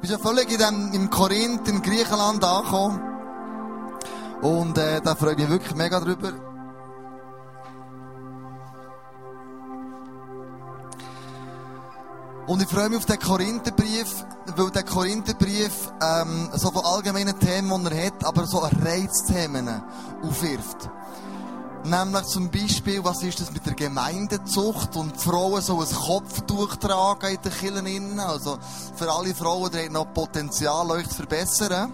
Ich bin ja völlig in dem, im Korinth, in Griechenland angekommen. Und äh, da freue ich mich wirklich mega drüber. Und ich freue mich auf den Korintherbrief, weil der Korintherbrief ähm, so von allgemeinen Themen, die er hat, aber so Reizthemen aufwirft. Nämlich zum Beispiel, was ist das mit der Gemeindezucht und Frauen so ein Kopftuch tragen in den Kirchen. Also für alle Frauen, die noch Potenzial, euch zu verbessern.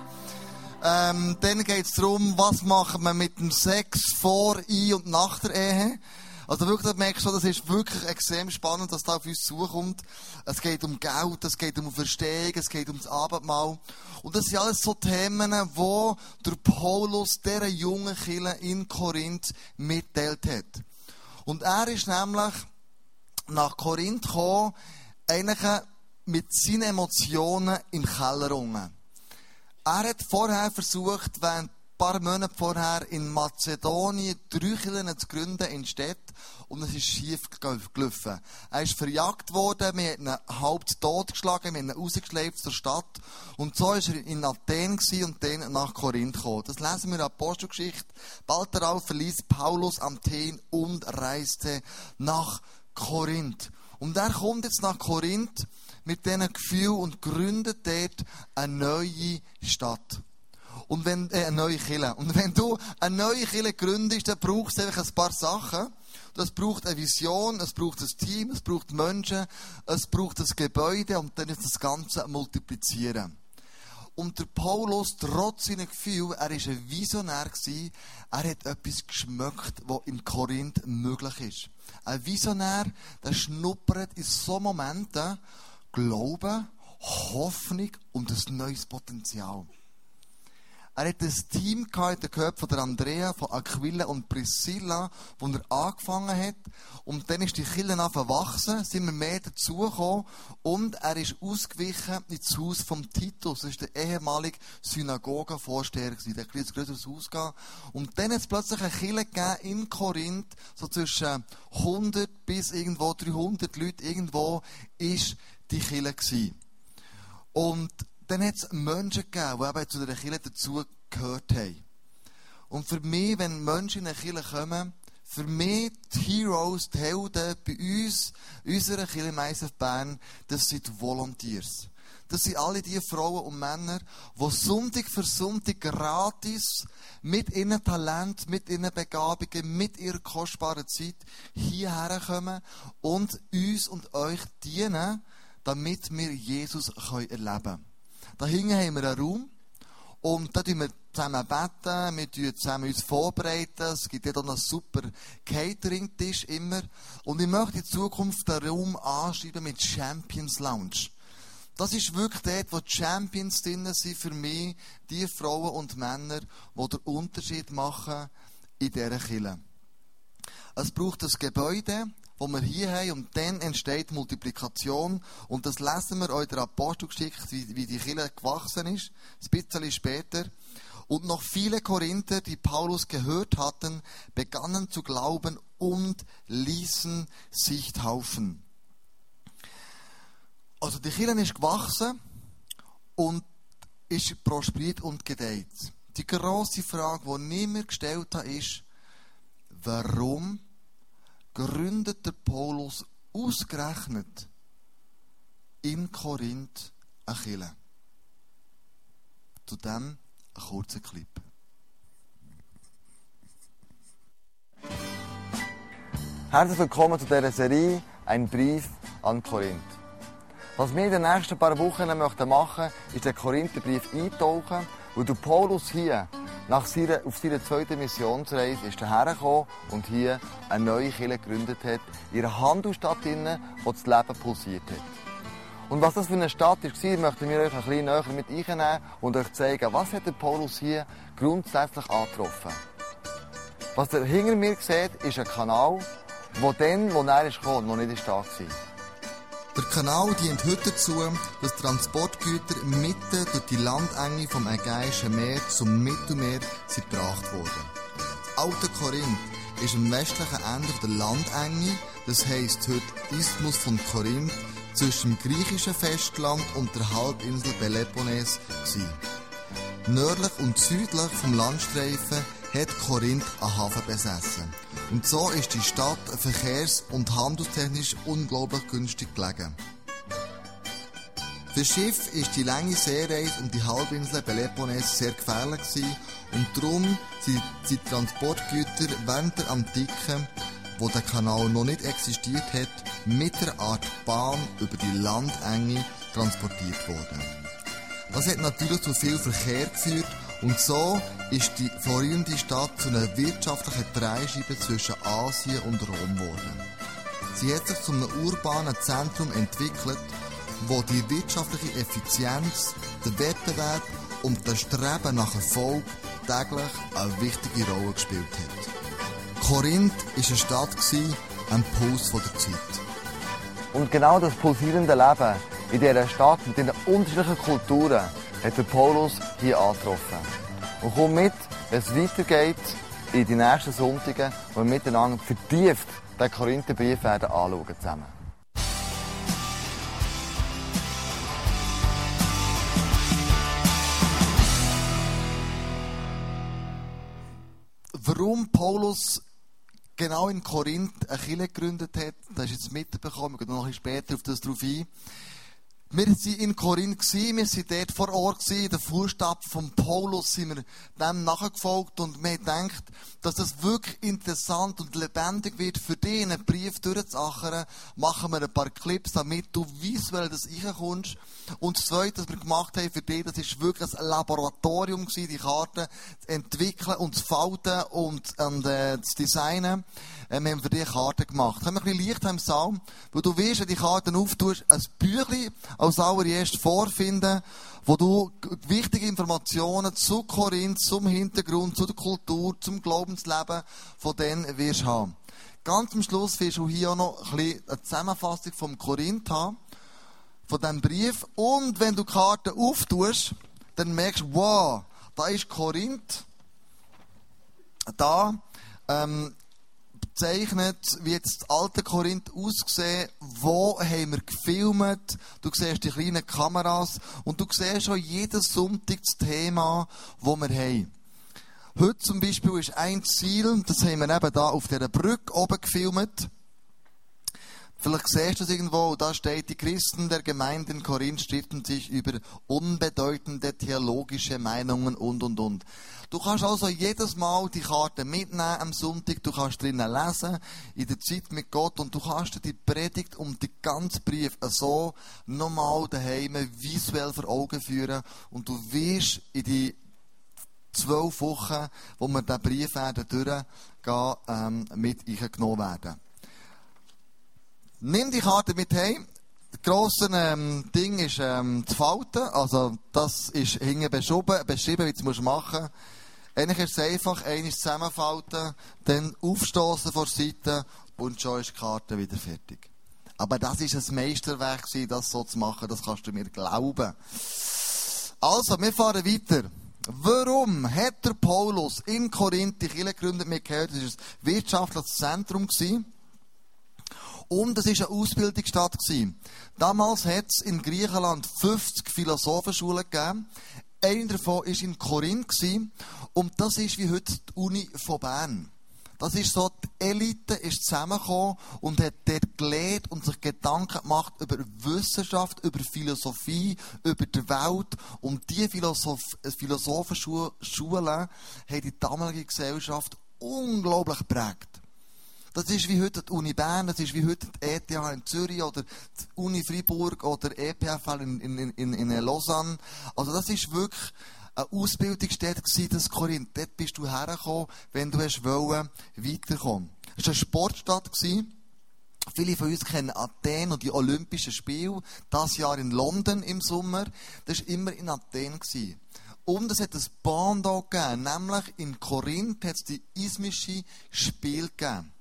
Ähm, dann geht es darum, was machen wir mit dem Sex vor, ein und nach der Ehe. Also wirklich, da merkst du, das ist wirklich extrem spannend, was da auf uns zukommt. Es geht um Geld, es geht um Verstehen, es geht um das Abendmahl. Und das sind alles so Themen, wo der Paulus dieser jungen Kille in Korinth mitteilt hat. Und er ist nämlich nach Korinth gekommen, eigentlich mit seinen Emotionen im Keller unten. Er hat vorher versucht, während paar Monate vorher in Mazedonien drei Kirchen zu gründen in Städten und es ist schief gelaufen. Er ist verjagt worden, wir haben ihn halb tot geschlagen, wir haben ihn rausgeschleift zur Stadt und so ist er in Athen und dann nach Korinth gekommen. Das lesen wir in der Apostelgeschichte. Bald darauf verließ Paulus Athen und reiste nach Korinth. Und er kommt jetzt nach Korinth mit diesen Gefühlen und gründet dort eine neue Stadt. Und wenn, äh, eine neue Kille. Und wenn du eine neue Kille gründest, dann brauchst du einfach ein paar Sachen. Das braucht eine Vision, es braucht ein Team, es braucht Menschen, es braucht ein Gebäude und dann ist das Ganze multiplizieren. Und der Paulus, trotz seiner Gefühle, er war ein Visionär, er hat etwas geschmeckt, was in Korinth möglich ist. Ein Visionär, der schnuppert in so Momenten Glauben, Hoffnung und ein neues Potenzial. Er hat ein Team gehabt, der gehört von Andrea, von Aquila und Priscilla, wo er angefangen hat. Und dann ist die Kille verwachsen, sind wir mehr dazugekommen und er ist ausgewichen ins Haus vom Titus. Das ist der ehemalige Synagogenvorsteher gewesen. Der hat ein größeres Haus gehabt. Und dann hat es plötzlich eine Kille gegeben in Korinth, so zwischen 100 bis irgendwo 300 Leute, irgendwo ist die Kille gewesen. Und dann hat es Menschen gegeben, die eben zu der Kirche dazu gehört haben. Und für mich, wenn Menschen in eine Kirche kommen, für mich die Heroes, die Helden bei uns, unserer Kirche Meisef Bern, das sind Volunteers. Das sind alle die Frauen und Männer, die Sonntag für Sonntag gratis mit ihren Talent, mit ihren Begabungen, mit ihrer kostbaren Zeit hierher kommen und uns und euch dienen, damit wir Jesus erleben können. Da hinten haben wir einen Raum. Und da tun wir zusammen beten, wir tun zusammen uns vorbereiten. Es gibt dort auch einen super Catering-Tisch immer. Und ich möchte in Zukunft den Raum anschreiben mit Champions Lounge. Das ist wirklich dort, wo Champions drin sind für mich, die Frauen und Männer, die den Unterschied machen in dieser Kirche. Es braucht ein Gebäude, wo wir hier haben, und dann entsteht Multiplikation. Und das lesen wir euch der Apostelgeschichte, wie, wie die Kirche gewachsen ist, ein bisschen später. Und noch viele Korinther, die Paulus gehört hatten, begannen zu glauben und ließen sich taufen. Also die Kirche ist gewachsen und ist prosperiert und gedeiht. Die große Frage, die niemand gestellt hat, ist, warum gründet der Paulus ausgerechnet in Korinth eine Kirche. Zu dem ein kurzer Clip. Herzlich willkommen zu dieser Serie Ein Brief an Korinth. Was wir in den nächsten paar Wochen machen möchten, ist den Korintherbrief eintauchen, wo der Paulus hier nach seiner, auf seiner zweiten Missionsreise ist er hergekommen und hier eine neue Kirche gegründet hat, in einer Handelsstadt, wo das Leben pulsiert hat. Und was das für eine Stadt war, möchten wir euch ein bisschen näher mit einnehmen und euch zeigen, was hat der Paulus hier grundsätzlich angetroffen. Was ihr hinter mir seht, ist ein Kanal, wo dann, wo er ist noch nicht da war. Der Kanal dient heute dazu, dass Transportgüter mitten durch die Landenge vom Ägäischen Meer zum Mittelmeer gebracht wurden. Das alte Korinth ist am westlichen Ende der Landenge, das heisst heute Isthmus von Korinth, zwischen dem griechischen Festland und der Halbinsel Peloponnes. Nördlich und südlich vom Landstreifen hat Korinth einen Hafen besessen. Und so ist die Stadt verkehrs- und handelstechnisch unglaublich günstig gelegen. Für Schiff ist die lange Seereise um die Halbinsel Peloponnes sehr gefährlich gewesen und darum sind die Transportgüter während der Antike, wo der Kanal noch nicht existiert hat, mit einer Art Bahn über die Landenge transportiert worden. Das hat natürlich zu viel Verkehr geführt und so ist die florierende Stadt zu einer wirtschaftlichen Dreischeibe zwischen Asien und Rom geworden. Sie hat sich zu einem urbanen Zentrum entwickelt, wo die wirtschaftliche Effizienz, der Wettbewerb und das Streben nach Erfolg täglich eine wichtige Rolle gespielt hat. Korinth war eine Stadt, ein Puls der Zeit. Und genau das pulsierende Leben in dieser Stadt mit den unterschiedlichen Kulturen hat der Paulus hier angetroffen. Und komm mit, wenn es weitergeht, in die nächsten Sonntage, wo wir miteinander vertieft den Korintherbrief werden anschauen zusammen. Warum Paulus genau in Korinth eine Kirche gegründet hat, das ist jetzt mitbekommen, wir gehen noch ein bisschen später auf das drauf ein. Wir waren in Korinth, wir waren dort vor Ort, in den Fußstapfen von Paulus sind wir dem nachgefolgt und wir gedacht, dass das wirklich interessant und lebendig wird für dich, einen Brief durchzuachern, machen wir ein paar Clips, damit du visuell das reinkommst. Und das Zweite, was wir gemacht haben für dich, das ist wirklich ein Laboratorium die Karten zu entwickeln und zu falten und, und äh, zu designen. Äh, wir haben für dich Karten gemacht. Haben wir ein bisschen Licht im Saal, weil du wirst, wenn die Karten auftust, ein Büchlein als allererst vorfinden, wo du wichtige Informationen zu Korinth, zum Hintergrund, zu der Kultur, zum Glaubensleben von denen wirst haben. Ganz am Schluss wirst du hier auch noch ein bisschen eine Zusammenfassung vom Korinth haben, von diesem Brief. Und wenn du die Karte auftust, dann merkst du, wow, da ist Korinth. Da ähm, zeichnet, wie jetzt das alte Korinth ausgesehen, wo haben wir gefilmt, du siehst die kleinen Kameras und du siehst schon jeden Sonntag das Thema, wo wir haben. Heute zum Beispiel ist ein Ziel, das haben wir eben da auf dieser Brücke oben gefilmt. Vielleicht siehst du es irgendwo, da steht, die Christen der Gemeinde in Korinth stritten sich über unbedeutende theologische Meinungen und, und, und. Du kannst also jedes Mal die Karte mitnehmen am Sonntag, du kannst drinnen lesen, in der Zeit mit Gott, und du kannst dir die Predigt und die ganze Brief so nochmal daheim visuell vor Augen führen, und du wirst in die zwölf Wochen, wo wir diesen Brief werden durchgehen, ähm, mit eingenommen werden. Nimm die Karte mit heim. Das grosse ähm, Ding ist ähm, zu falten. Also, das ist hinten beschrieben, beschrieben wie du es machen musst. Eigentlich ist es einfach, eines zusammenfalten, dann aufstoßen vor der Seite und schon ist die Karte wieder fertig. Aber das ist ein Meisterwerk das so zu machen, das kannst du mir glauben. Also, wir fahren weiter. Warum hat der Paulus in Korinth die Kirche gegründet? Wir gehört, das war ein wirtschaftliches Zentrum. Gewesen. Und es war eine Ausbildungsstadt. Damals hat es in Griechenland 50 Philosophenschulen gegeben. Eine davon war in Korinth. Und das ist wie heute die Uni von Bern. Das ist so, die Elite ist zusammengekommen und hat dort gelehrt und sich Gedanken gemacht über Wissenschaft, über Philosophie, über die Welt. Und diese Philosoph Philosophenschulen haben die damalige Gesellschaft unglaublich geprägt. Das ist wie heute die Uni Bern, das ist wie heute die ETH in Zürich oder die Uni Freiburg oder EPFL in, in, in, in Lausanne. Also das ist wirklich eine Ausbildungsstätte gewesen, das Korinth. Dort bist du hergekommen, wenn du hast wollen, weiterkommen. Es war eine Sportstadt gewesen. Viele von uns kennen Athen und die Olympischen Spiele. Das Jahr in London im Sommer. Das war immer in Athen. Gewesen. Und es hat ein Band gegeben, nämlich in Korinth hat es die ismische Spiel gegeben.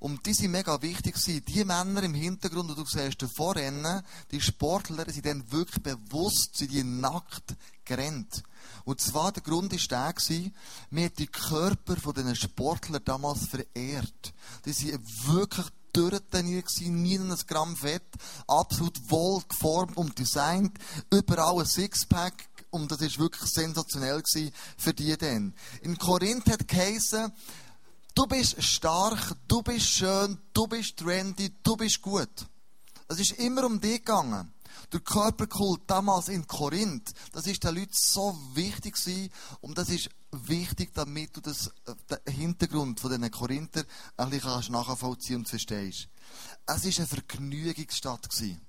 Und die sind mega wichtig gewesen. Die Männer im Hintergrund, die du siehst, davor rennen, die Sportler, sind dann wirklich bewusst, sind die nackt gerannt. Und zwar der Grund ist der gewesen, mir hat die Körper von diesen Sportlern damals verehrt. Die sind wirklich durchtrainiert gewesen, nie ein Gramm Fett, absolut wohl geformt und designt, überall ein Sixpack, und das ist wirklich sensationell gewesen für die dann. In Korinth hat geheißen, du bist stark, du bist schön, du bist trendy, du bist gut. Es ist immer um dich gegangen. Der Körperkult damals in Korinth, das ist den Leuten so wichtig gewesen, und das ist wichtig, damit du das, äh, den Hintergrund von diesen Korinther ein bisschen nachvollziehen und verstehst. Es war eine Vergnügungsstadt gewesen.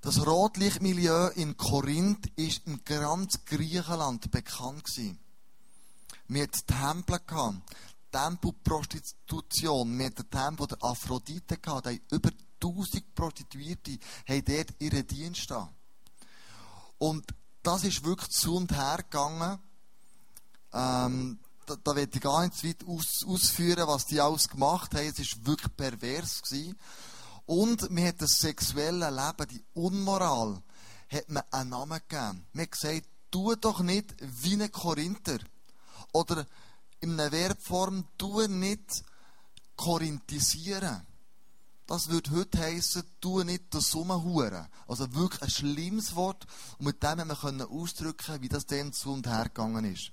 Das Rotlichtmilieu in Korinth ist in ganz Griechenland bekannt gewesen. Wir hatten Tempel Tempelprostitution, wir hatten den Tempel der Aphrodite gehabt, die über 1000 Prostituierte haben dort ihren Dienst da. Und das ist wirklich zu und her gegangen. Ähm, da, da will ich gar nicht zu weit aus, ausführen, was die alles gemacht haben. Es war wirklich pervers. Gewesen. Und mir hat das sexuelle Leben, die Unmoral, hat man einen Namen gegeben. Man hat gesagt, tu doch nicht wie ein Korinther. Oder in einer Verbform, tu nicht korinthisieren. Das würde heute heissen, tu nicht das Summenhuren. Also wirklich ein schlimmes Wort. Und mit dem haben wir ausdrücken, wie das dann zu und her gegangen ist.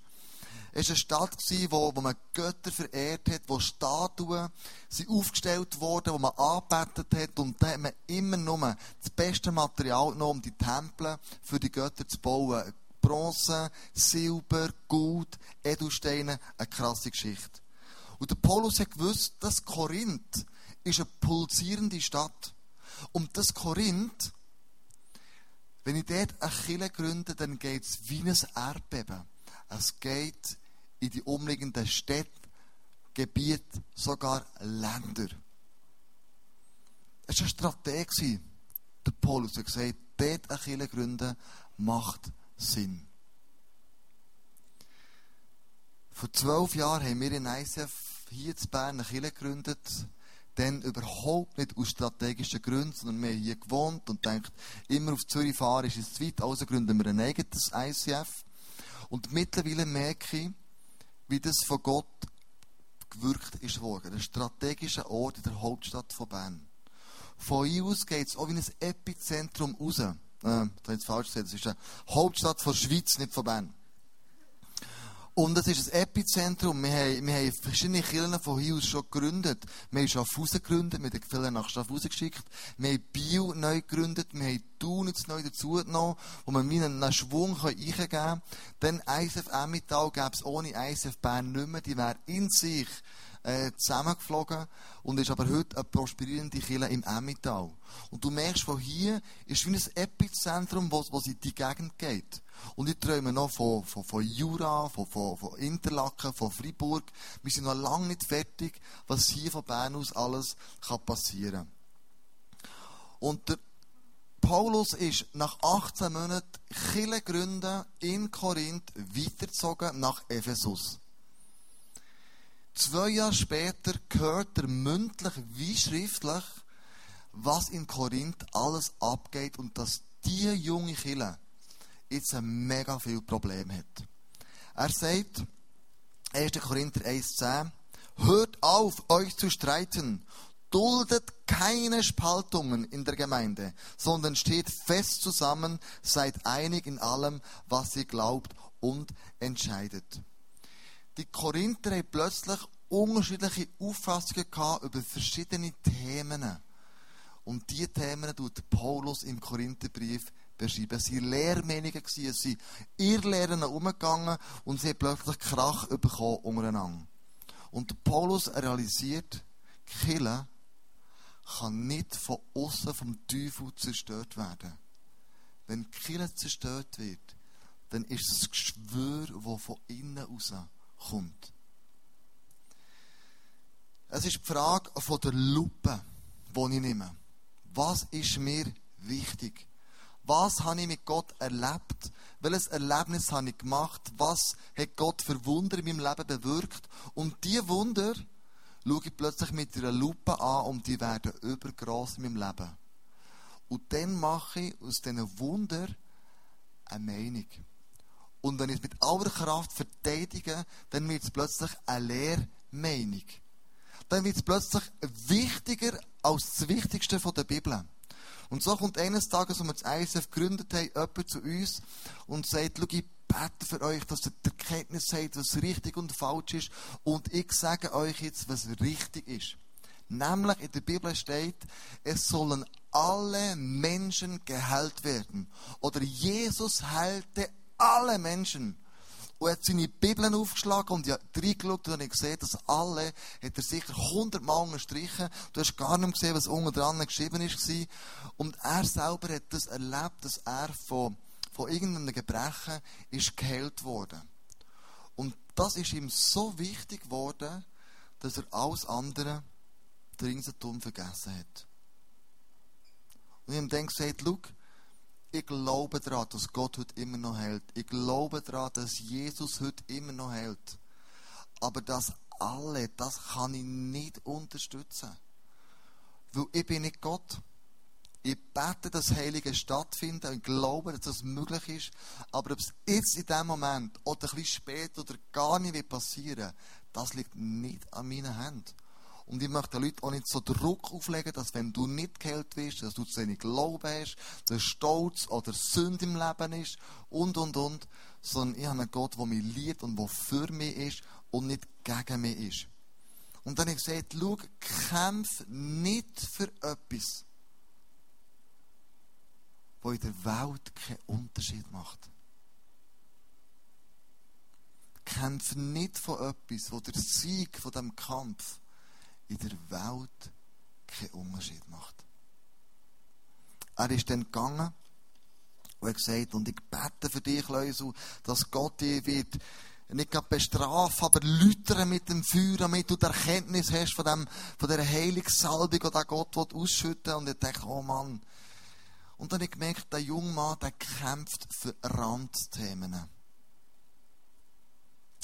Es war eine Stadt, wo, wo man Götter verehrt hat, wo Statuen sind aufgestellt wurden, wo man angebetet hat. Und da hat man immer nur das beste Material genommen, um die Tempel für die Götter zu bauen. Bronze, Silber, Gold, Edelsteine, eine krasse Geschichte. Und der Paulus hat gewusst, dass Korinth ist eine pulsierende Stadt. Und das Korinth, wenn ich dort eine Kirche gründe, dann geht es wie ein Erdbeben. Es geht in die umliegenden Städte, Gebiete, sogar Länder. Es war eine Strategie. Der Paulus hat gesagt, dort eine Kirche gründen macht Sinn. Vor zwölf Jahren haben wir in ICF hier in Bern eine Kirche gegründet dann überhaupt nicht aus strategischen Gründen, sondern wir haben hier gewohnt und denkt, immer auf Zürich fahren ist es zu weit, also gründen wir ein eigenes ICF. Und mittlerweile merke ich, wie das von Gott gewirkt ist worden. Ein strategischer Ort in der Hauptstadt von Bern. Von hier aus geht es auch wie ein Epizentrum raus. Äh, das jetzt falsch gesagt. Das ist eine Hauptstadt der Schweiz, nicht von Bern. Und es ist ein Epizentrum. Wir haben, wir haben verschiedene Kirchen von hier aus schon gegründet. Wir haben Schaffhausen gegründet, wir haben die Kirche nach Schaffhausen geschickt. Wir haben Bio neu gegründet, wir haben Thun jetzt neu dazu genommen, wo wir einen, einen Schwung eingeben können. Dann ISF Emmental gäbe es ohne ISF Bern nicht mehr. Die wäre in sich äh, zusammengeflogen und ist aber heute eine prosperierende Kirche im Emmental. Und du merkst, von hier ist wie ein Epizentrum, wo, in die Gegend geht. Und ich träume noch von, von, von Jura, von, von, von Interlaken, von Freiburg. Wir sind noch lange nicht fertig, was hier von Bern aus alles kann passieren Und der Paulus ist nach 18 Monaten Kirche gründen in Korinth weitergezogen nach Ephesus. Zwei Jahre später gehört er mündlich wie schriftlich, was in Korinth alles abgeht und dass die junge Kirche jetzt ein mega viel Problem hat. Er sagt, 1. Korinther 1,10, hört auf, euch zu streiten, duldet keine Spaltungen in der Gemeinde, sondern steht fest zusammen, seid einig in allem, was ihr glaubt und entscheidet. Die Korinther haben plötzlich unterschiedliche Auffassungen gehabt über verschiedene Themen. Und diese Themen tut Paulus im Korintherbrief beschrieben. Sie waren Lehrmeinungen, sie sind ihr Lehren umgegangen und sie haben plötzlich Krach bekommen untereinander. Und Paulus realisiert, Kille kann nicht von außen vom Teufel zerstört werden. Wenn Kille zerstört wird, dann ist es ein Geschwür, das von innen raus kommt. Es ist die Frage von der Lupe, die ich nehme. Was ist mir wichtig? Was habe ich mit Gott erlebt? Welches Erlebnis habe ich gemacht? Was hat Gott für Wunder in meinem Leben bewirkt? Und diese Wunder schaue ich plötzlich mit einer Lupe an und die werden übergroß in meinem Leben. Und dann mache ich aus diesen Wunder eine Meinung. Und wenn ich es mit aller Kraft verteidige, dann wird es plötzlich eine Lehrmeinung. dann wird es plötzlich wichtiger als das Wichtigste von der Bibel. Und so kommt eines Tages, als wir das ISF gegründet haben, jemand zu uns und sagt, schau, ich bete für euch, dass ihr die Erkenntnis habt, was richtig und falsch ist. Und ich sage euch jetzt, was richtig ist. Nämlich in der Bibel steht, es sollen alle Menschen geheilt werden. Oder Jesus heilte alle Menschen. Und er hat seine Bibeln aufgeschlagen und ich habe reingeschaut und ich gesehen, dass alle, hat er sicher hundertmal unterstrichen. Du hast gar nicht gesehen, was unten dran geschrieben war. Und er selber hat das erlebt, dass er von, von irgendeinem Gebrechen ist geheilt worden. Und das ist ihm so wichtig geworden, dass er alles andere der Ringsum vergessen hat. Und ich habe dann gesagt, schau, ich glaube daran, dass Gott heute immer noch hält. Ich glaube daran, dass Jesus heute immer noch hält. Aber das alle, das kann ich nicht unterstützen. Weil ich bin nicht Gott. Ich bete, dass Heilige stattfinden und glaube, dass das möglich ist. Aber ob es jetzt in diesem Moment oder ein bisschen später oder gar nicht passieren das liegt nicht an meinen Händen. Und ich möchte den Leuten auch nicht so Druck auflegen, dass wenn du nicht geheilt wirst, dass du zu wenig Glauben hast, dass Stolz oder Sünde im Leben ist und, und, und. Sondern ich habe einen Gott, der mich liebt und der für mich ist und nicht gegen mich ist. Und dann habe ich gesagt, schau, kämpf nicht für etwas, was in der Welt keinen Unterschied macht. Kämpf nicht von etwas, wo der Sieg von dem Kampf in der Welt keinen Unterschied macht. Er ist dann gegangen und hat gesagt, und ich bete für dich, Leusel, dass Gott dich wird nicht gerade bestrafen, aber lütern mit dem Feuer, damit du die Erkenntnis hast von, dem, von dieser Heilungssalbung, die Gott ausschütten will. Und ich dachte, oh Mann. Und dann habe ich gemerkt, der junge Mann, der kämpft für Randthemen,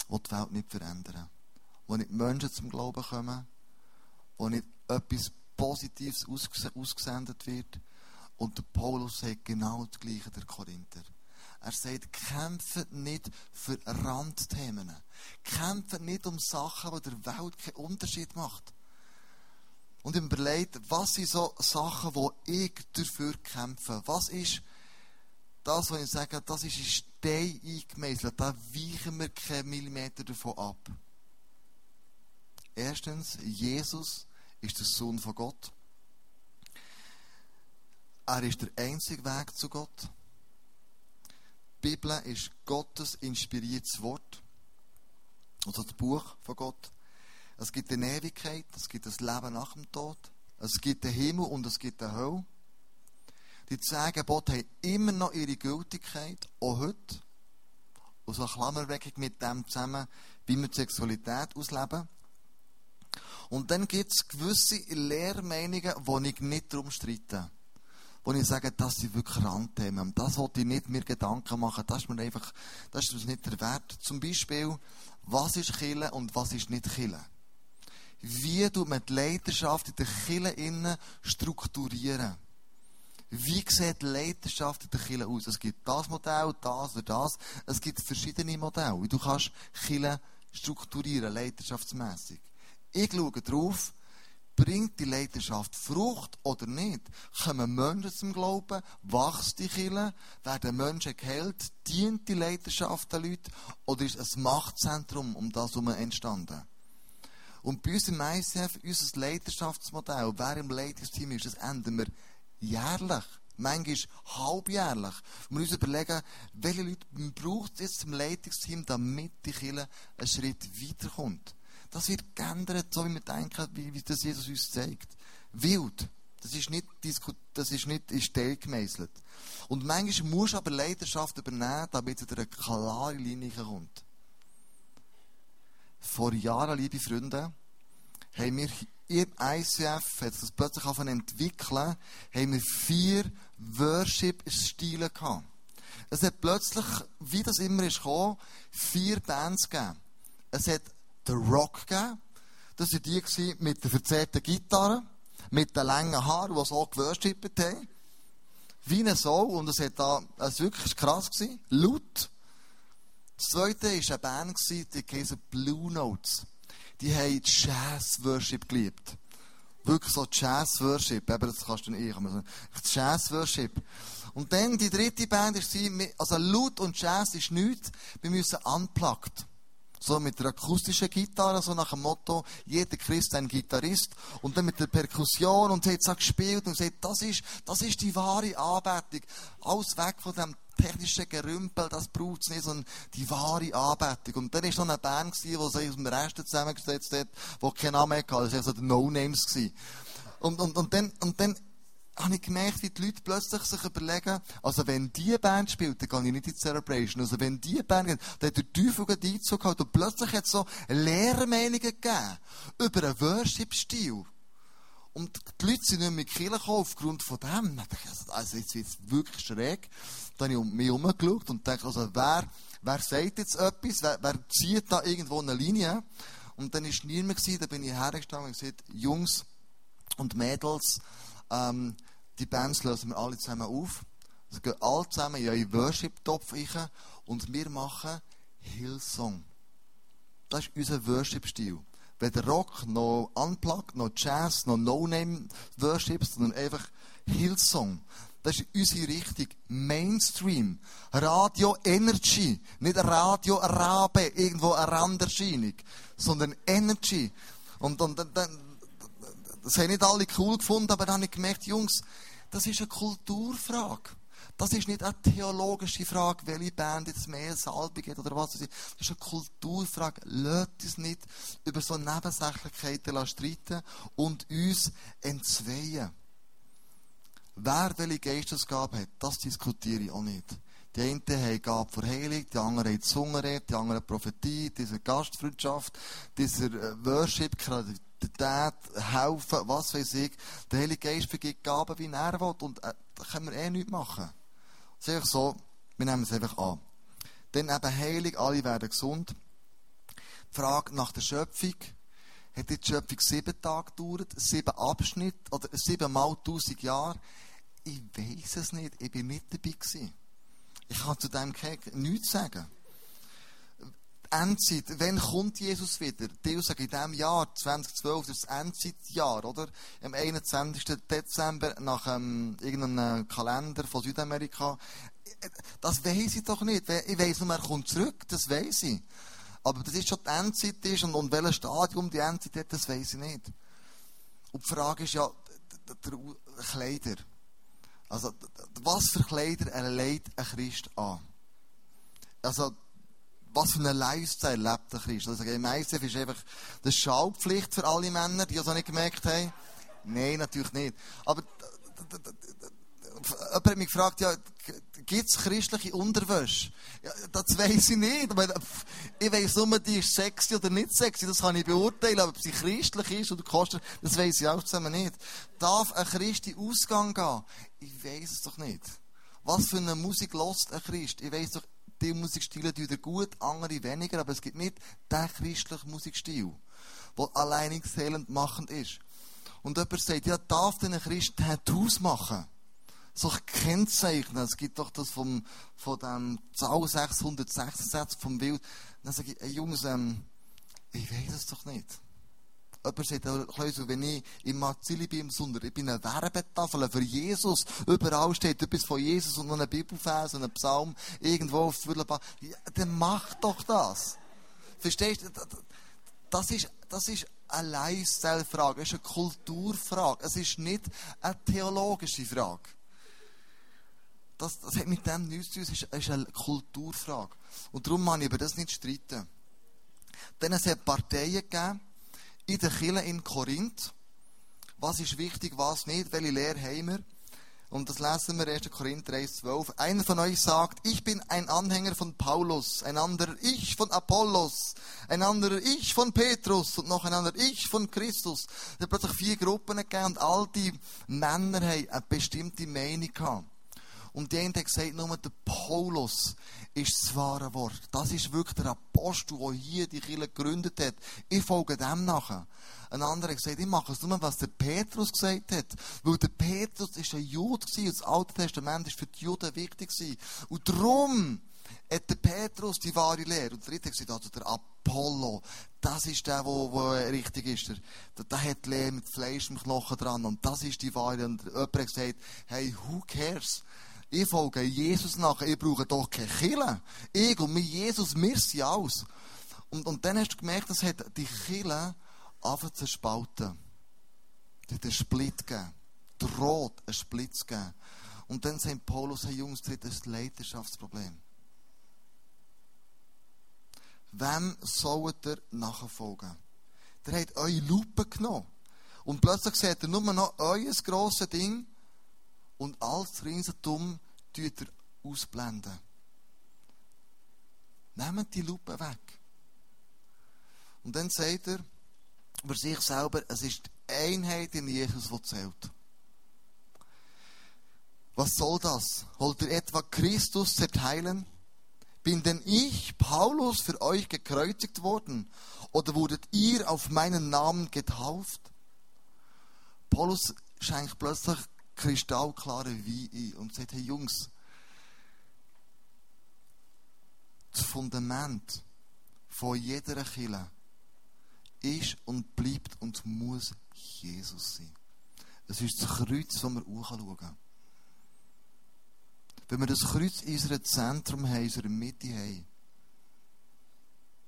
die die Welt nicht verändern. Wo nicht Menschen zum Glauben kommen, wo nicht etwas Positives ausgesendet wird. Und der Paulus sagt genau das Gleiche der Korinther. Er sagt, kämpft nicht für Randthemen. Kämpft nicht um Sachen, die der Welt keinen Unterschied macht. Und überlegt, was sind so Sachen, wo ich dafür kämpfe? Was ist das, was ich sage, das ist in Stein eingemeißelt. Da weichen wir keinen Millimeter davon ab. Erstens, Jesus ist der Sohn von Gott. Er ist der einzige Weg zu Gott. Die Bibel ist Gottes inspiriertes Wort. Also das Buch von Gott. Es gibt eine Ewigkeit, es gibt das Leben nach dem Tod, es gibt den Himmel und es gibt die Hölle. Die zehn Gebote haben immer noch ihre Gültigkeit, auch heute. Und so eine Klammerwirkung mit dem zusammen, wie wir die Sexualität ausleben. Und dann gibt es gewisse Lehrmeinungen, die ich nicht darum streite. Wo ich sage, das sind wirklich Randthemen. Das wollte ich nicht mir Gedanken machen. Das ist mir einfach, das ist nicht der Wert. Zum Beispiel, was ist Kille und was ist nicht Kille? Wie tut man die Leidenschaft in der Kille innen strukturieren? Wie sieht die Leidenschaft in der Kille aus? Es gibt das Modell, das oder das. Es gibt verschiedene Modelle. Du kannst Kille strukturieren, leidenschaftsmässig. Ich schaue drauf, bringt die Leidenschaft Frucht oder nicht? Kommen Menschen zum Glauben? Wächst die Kirche? Werden Menschen geheilt? Dient die Leidenschaft den Leuten? Oder ist ein Machtzentrum um das herum entstanden? Und bei uns im ICF, unser Leidenschaftsmodell, wer im Leitungsteam ist, das ändern wir jährlich. Manchmal halbjährlich. Wir müssen überlegen, welche Leute braucht es jetzt zum Leitungsteam, damit die Kirche einen Schritt weiterkommt. Das wird geändert, so wie wir denken, wie, wie das Jesus uns zeigt. Wild. Das ist nicht, das ist nicht in Stein gemeißelt. Und manchmal musst du aber Leidenschaft übernehmen, damit es eine klare Linie kommt. Vor Jahren, liebe Freunde, haben wir im ICF, hat das plötzlich entwickeln, haben wir vier Worship-Stile gehabt. Es hat plötzlich, wie das immer ist gekommen, vier Bands gegeben. Es hat den Rock gegeben. Das waren die mit der verzerrten Gitarre, mit den langen Haaren, die so geworshippet haben. Wie eine Sau. Und es hat da, es war wirklich krass gewesen. Laut. Das zweite war eine Band, die hieß Blue Notes. die haben Jazz-Worship geliebt. Wirklich so Jazz-Worship. Eben, das kannst du nicht. Jazz-Worship. Und dann die dritte Band sie, also Laut und Jazz ist nichts. Wir müssen unplugged. So mit der akustischen Gitarre, so nach dem Motto, jeder Christ ein Gitarrist. Und dann mit der Perkussion und sie hat so gespielt und sagt, das ist, das ist die wahre Anbetung. Alles weg von dem technischen Gerümpel, das braucht es nicht, sondern die wahre Anbetung. Und dann war noch eine Band, die sich aus dem Rest zusammengesetzt hat, die keinen Namen hatte. Das waren so die No-Names. Und, und, und dann, und dann habe ich gemerkt, wie die Leute plötzlich sich überlegen, also wenn die Band spielt, dann gehe ich nicht in die Celebration. Also wenn die Band geht, dann hat der Teufel Einzug gehabt und plötzlich hat es so Lehrmeinungen gegeben über einen Worship-Stil. Und die Leute sind nicht mehr in die Kirche gekommen aufgrund von dem. Also jetzt wird es wirklich schräg. Dann habe ich um mich herumgeschaut und dachte, also wer, wer sagt jetzt etwas? Wer, wer zieht da irgendwo eine Linie? Und dann war niemand da bin ich hergestanden und gesagt, Jungs und Mädels, ähm, die Bands lösen wir alle zusammen auf. Also gehen alle zusammen in euren Worship-Topf rein und wir machen Hillsong. Das ist unser Worship-Stil. Weder Rock, noch Unplugged, noch Jazz, noch No-Name-Worship, sondern einfach Hillsong. Das ist unsere Richtung. Mainstream. Radio Energy. Nicht Radio Rabe, irgendwo eine Randerscheinung. Sondern Energy. Und, und dann, das haben nicht alle cool gefunden, aber dann habe ich gemerkt, Jungs, das ist eine Kulturfrage. Das ist nicht eine theologische Frage, welche Band jetzt mehr Salbung hat oder was. Das ist eine Kulturfrage. Lasst uns nicht über so Nebensächlichkeiten streiten und uns entzweien. Wer welche Geistesgabe hat, das diskutiere ich auch nicht. Die einen haben Gabe für Heilung, die anderen haben Zungenrede, die anderen Prophetie, diese Gastfreundschaft, dieser äh, Worship, Kreativität, helfen, was weiß ich. Der Heilige Geist vergibt Gaben, wie er will. Und äh, da können wir eh nichts machen. Es ist einfach so, wir nehmen es einfach an. Dann eben Heilung, alle werden gesund. Die Frage nach der Schöpfung. Hat die Schöpfung sieben Tage gedauert, sieben Abschnitte oder sieben mal tausend Jahre? Ich weiß es nicht, ich bin nicht dabei gewesen. Ich kann zu dem nichts sagen. Endzeit, wann kommt Jesus wieder? Die sagen, in diesem Jahr, 2012, das ist das Endzeitjahr, oder? Am 21. Dezember, nach ähm, irgendeinem Kalender von Südamerika. Das weiß ich doch nicht. Ich weiß nur, er kommt zurück, das weiß ich. Aber das ist schon die Endzeit ist und, und welches Stadium die Endzeit hat, das weiß ich nicht. Und die Frage ist ja, der Kleider. Also, was für Kleider erleidet ein Christ an? Also, was für einen Lifestyle lebt der Christ? Also, im ICF ist einfach, das Schaupflicht für alle Männer, die das auch nicht gemerkt haben. Nein, natürlich nicht. Aber, jemand hat mich gefragt, ja, gibt es christliche Unterwäsche? Ja, das weiß ich nicht. Ich weiß nur, die ist sexy oder nicht sexy. Das kann ich beurteilen. Aber ob sie christlich ist oder kostet, das weiß ich auch zusammen nicht. Darf ein Christ in Ausgang gehen? Ich weiß es doch nicht. Was für eine Musik lost ein Christ? Ich weiß doch, die Musikstile tun gut, andere weniger, aber es gibt nicht den christlichen Musikstil, der alleinigzählend machend ist. Und jemand sagt, ja, darf denn ein Christ Tattoos machen? So Kennzeichen. Es gibt doch das vom, von dem Zahl 666 vom Wild. Dann sage ich, ey Jungs, ähm, ich weiß es doch nicht. Jemand sagt, Klausel, wenn ich im Marzilli bin im Sonder, ich bin eine Werbetafel für Jesus. Überall steht etwas von Jesus und noch ein Bibelfers und ein Psalm irgendwo auf Füllenbach. Ja, dann mach doch das. Verstehst du? Das ist, das ist eine Lifestyle-Frage, es ist eine Kulturfrage. Es ist nicht eine theologische Frage. Das, das hat mit dem nichts zu tun, es ist, ist eine Kulturfrage. Und darum kann ich über das nicht streiten. Dann es hat Parteien gegeben, in der Kirche in Korinth. Was ist wichtig, was nicht, welche Lehre haben wir? Und das lesen wir 1. Korinther 1,12. Einer von euch sagt, ich bin ein Anhänger von Paulus, ein anderer ich von Apollos, ein anderer ich von Petrus und noch ein anderer ich von Christus. Es hat plötzlich vier Gruppen gegeben und all die Männer haben eine bestimmte Meinung gehabt. Und die haben gesagt, nur der Paulus ist das wahre Wort. Das ist wirklich der Apostel, der hier die Kirche gegründet hat. Ich folge dem nachher. Ein anderer hat gesagt, ich mache es nur, was der Petrus gesagt hat. Weil der Petrus ist ein Jude gewesen, und das Alte Testament ist für die Juden wichtig gewesen. Und darum hat der Petrus die wahre Lehre. Und der dritte hat gesagt, also der Apollo, das ist der, wo, wo richtig ist. Der, der, hat Lehre mit Fleisch im Knochen dran. Und das ist die wahre. Und jemand hat gesagt, hey, who cares? Ich folge Jesus nach, ich brauche doch keine Kille. Ich und mit Jesus, wir sind alles. Und, und dann hast du gemerkt, das hat die Kille angefangen zu spalten. Es hat einen Split gegeben. Droht, einen Split zu geben. Und dann sagt Paulus, hey Jungs, das ist ein Leidenschaftsproblem. Wem sollt ihr nachfolgen? Der hat eure Lupe genommen. Und plötzlich seht ihr nur noch euer grosses Ding und alles ringsherum tut er ausblenden. Nehmt die Lupe weg. Und dann sagt er über sich selber, es ist die Einheit in Jesus, die zählt. Was soll das? Wollt ihr etwa Christus zerteilen? Bin denn ich, Paulus, für euch gekreuzigt worden? Oder wurdet ihr auf meinen Namen getauft? Paulus schenkt plötzlich kristallklare Wein ein und sagt, hey Jungs, das Fundament von jeder Kille ist und bleibt und muss Jesus sein. Es ist das Kreuz, das wir anschauen können. Wenn wir das Kreuz in unserem Zentrum haben, in unserer Mitte haben,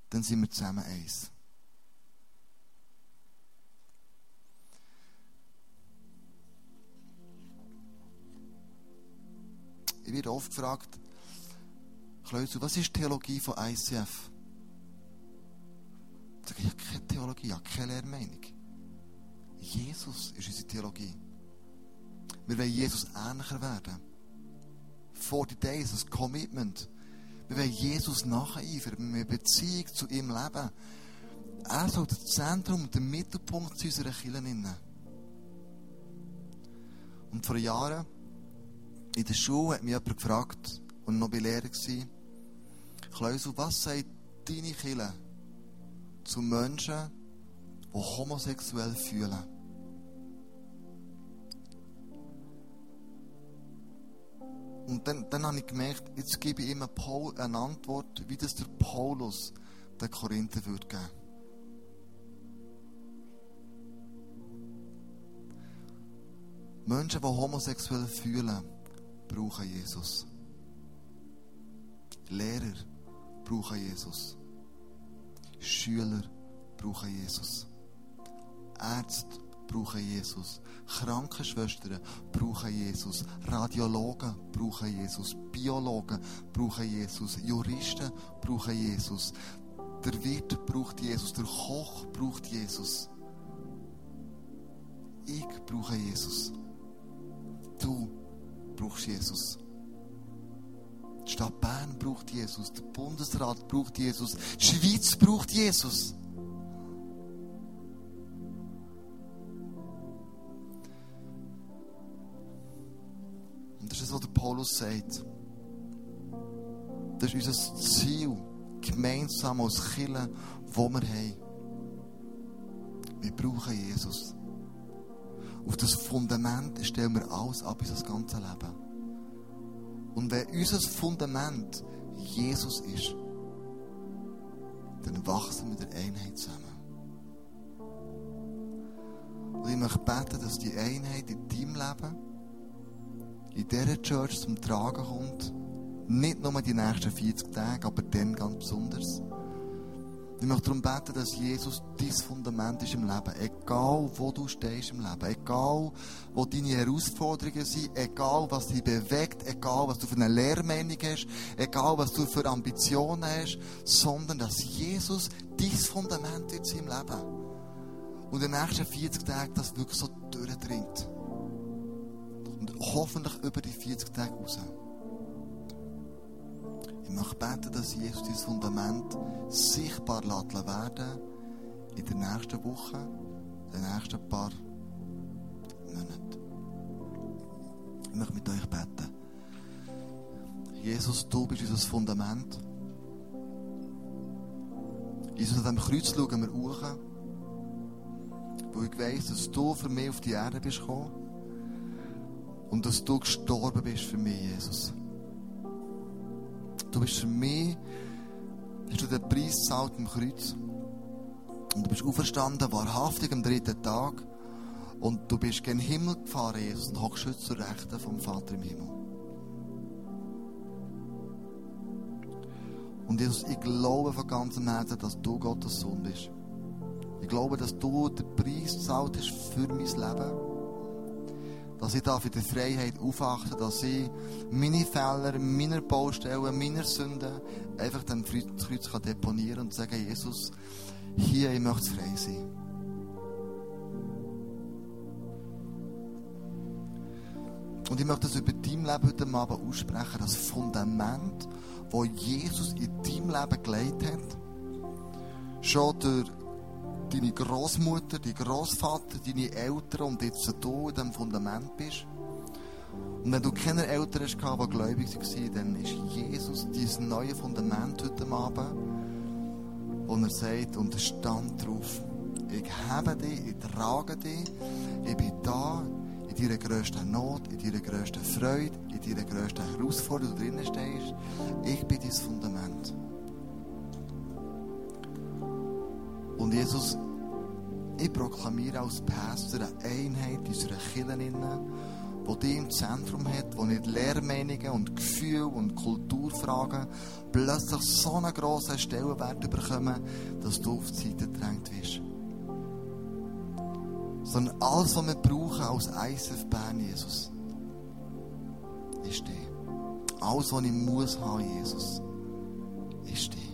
dann sind wir zusammen eins. Ich werde oft gefragt, Kleusel, was ist die Theologie von ICF? Ich sage, ich habe keine Theologie, ich habe keine Lehrmeinung. Jesus ist unsere Theologie. Wir wollen Jesus ähnlicher werden. 40 Days, ein Commitment. Wir wollen Jesus nacheifern, wir wollen Beziehung zu ihm leben. Er soll das Zentrum und der Mittelpunkt zu unserer Kirche. Und vor Jahren in der Schule hat mich jemand gefragt, und noch bei Lehrer war, Kleusel, was sagt deine Kirche zu Menschen, die homosexuell fühlen? Und dann, dann habe ich gemerkt, jetzt gebe ich Paul eine Antwort, wie das der Paulus den Korinther würde geben. Menschen, die homosexuell fühlen, brauchen Jesus. Lehrer brauchen Jesus. Schüler brauchen Jesus. Ärzte brauchen Jesus. Krankenschwestern brauchen Jesus. Radiologen brauchen Jesus. Biologen brauchen Jesus. Juristen brauchen Jesus. Der Wirt braucht Jesus. Der Koch braucht Jesus. Ich brauche Jesus. Du brauchst Jesus. Die Stadt Bern braucht Jesus. Der Bundesrat braucht Jesus. Die Schweiz braucht Jesus. Und das ist, was der Paulus sagt. Das ist unser Ziel, gemeinsam als Kirche, wo wir haben. Wir brauchen Jesus. Auf das Fundament stellen wir alles ab, unser ganzes Leben. Und wenn unser Fundament Jesus ist, dann wachsen wir der Einheit zusammen. Und ich möchte beten, dass die Einheit in deinem Leben, in dieser Church zum Tragen kommt. Nicht nur die nächsten 40 Tage, aber dann ganz besonders. Ich möchte darum beten, dass Jesus dein Fundament ist im Leben. Egal, wo du stehst im Leben. Egal, wo deine Herausforderungen sind. Egal, was dich bewegt. Egal, was du für eine Lehrmeinung hast. Egal, was du für Ambitionen hast. Sondern, dass Jesus dein Fundament ist im Leben. Und in den nächsten 40 Tagen das wirklich so durchdringt. Und hoffentlich über die 40 Tage raus. Möchte beten, dass Jesus dieses Fundament sichtbar werden in den nächsten Wochen, in den nächsten paar Monaten. Ich möchte mit euch beten. Jesus, du bist unser Fundament. Jesus, an diesem Kreuz schauen wir hoch, weil ich weiss, dass du für mich auf die Erde bist gekommen und dass du gestorben bist für mich, Jesus. Du bist für mich, hast du den Preis gezahlt im Kreuz. Und du bist auferstanden, wahrhaftig am dritten Tag. Und du bist gen Himmel gefahren, Jesus, und hockst heute zur Rechten vom Vater im Himmel. Und Jesus, ich glaube von ganzem Herzen, dass du Gottes Sohn bist. Ich glaube, dass du den Preis gezahlt hast für mein Leben. Dass ich darf in der Freiheit aufwachen, dass ich meine Fehler, meine Baustellen, meine Sünden einfach Kreuz, Kreuz kann deponieren und sagen, Jesus, hier, ich möchte frei sein. Und ich möchte das über dein Leben heute Abend aussprechen, das Fundament, das Jesus in deinem Leben gelegt hat. Schon durch deine Großmutter, dein Großvater, deine Eltern und jetzt du in diesem Fundament bist. Und wenn du keine Eltern hast, die gläubig waren, dann ist Jesus dieses neue Fundament heute Abend, wo er sagt, und stand drauf. Ich habe dich, ich trage dich, ich bin da, in deiner grössten Not, in deiner grössten Freude, in deiner grössten Herausforderung, die du drinnen stehst. Ich bin dein Fundament. Und Jesus, ich proklamiere als Pastor eine Einheit in unserer Kirche, wo die im Zentrum hat, wo nicht Lehrmeinungen und Gefühle und Kulturfragen plötzlich so einen grossen Stellenwert bekommen, dass du auf die Seite gedrängt wirst. Sondern alles, was wir brauchen als ISF Bern, Jesus, ist dir. Alles, was ich muss haben, Jesus, ist dir.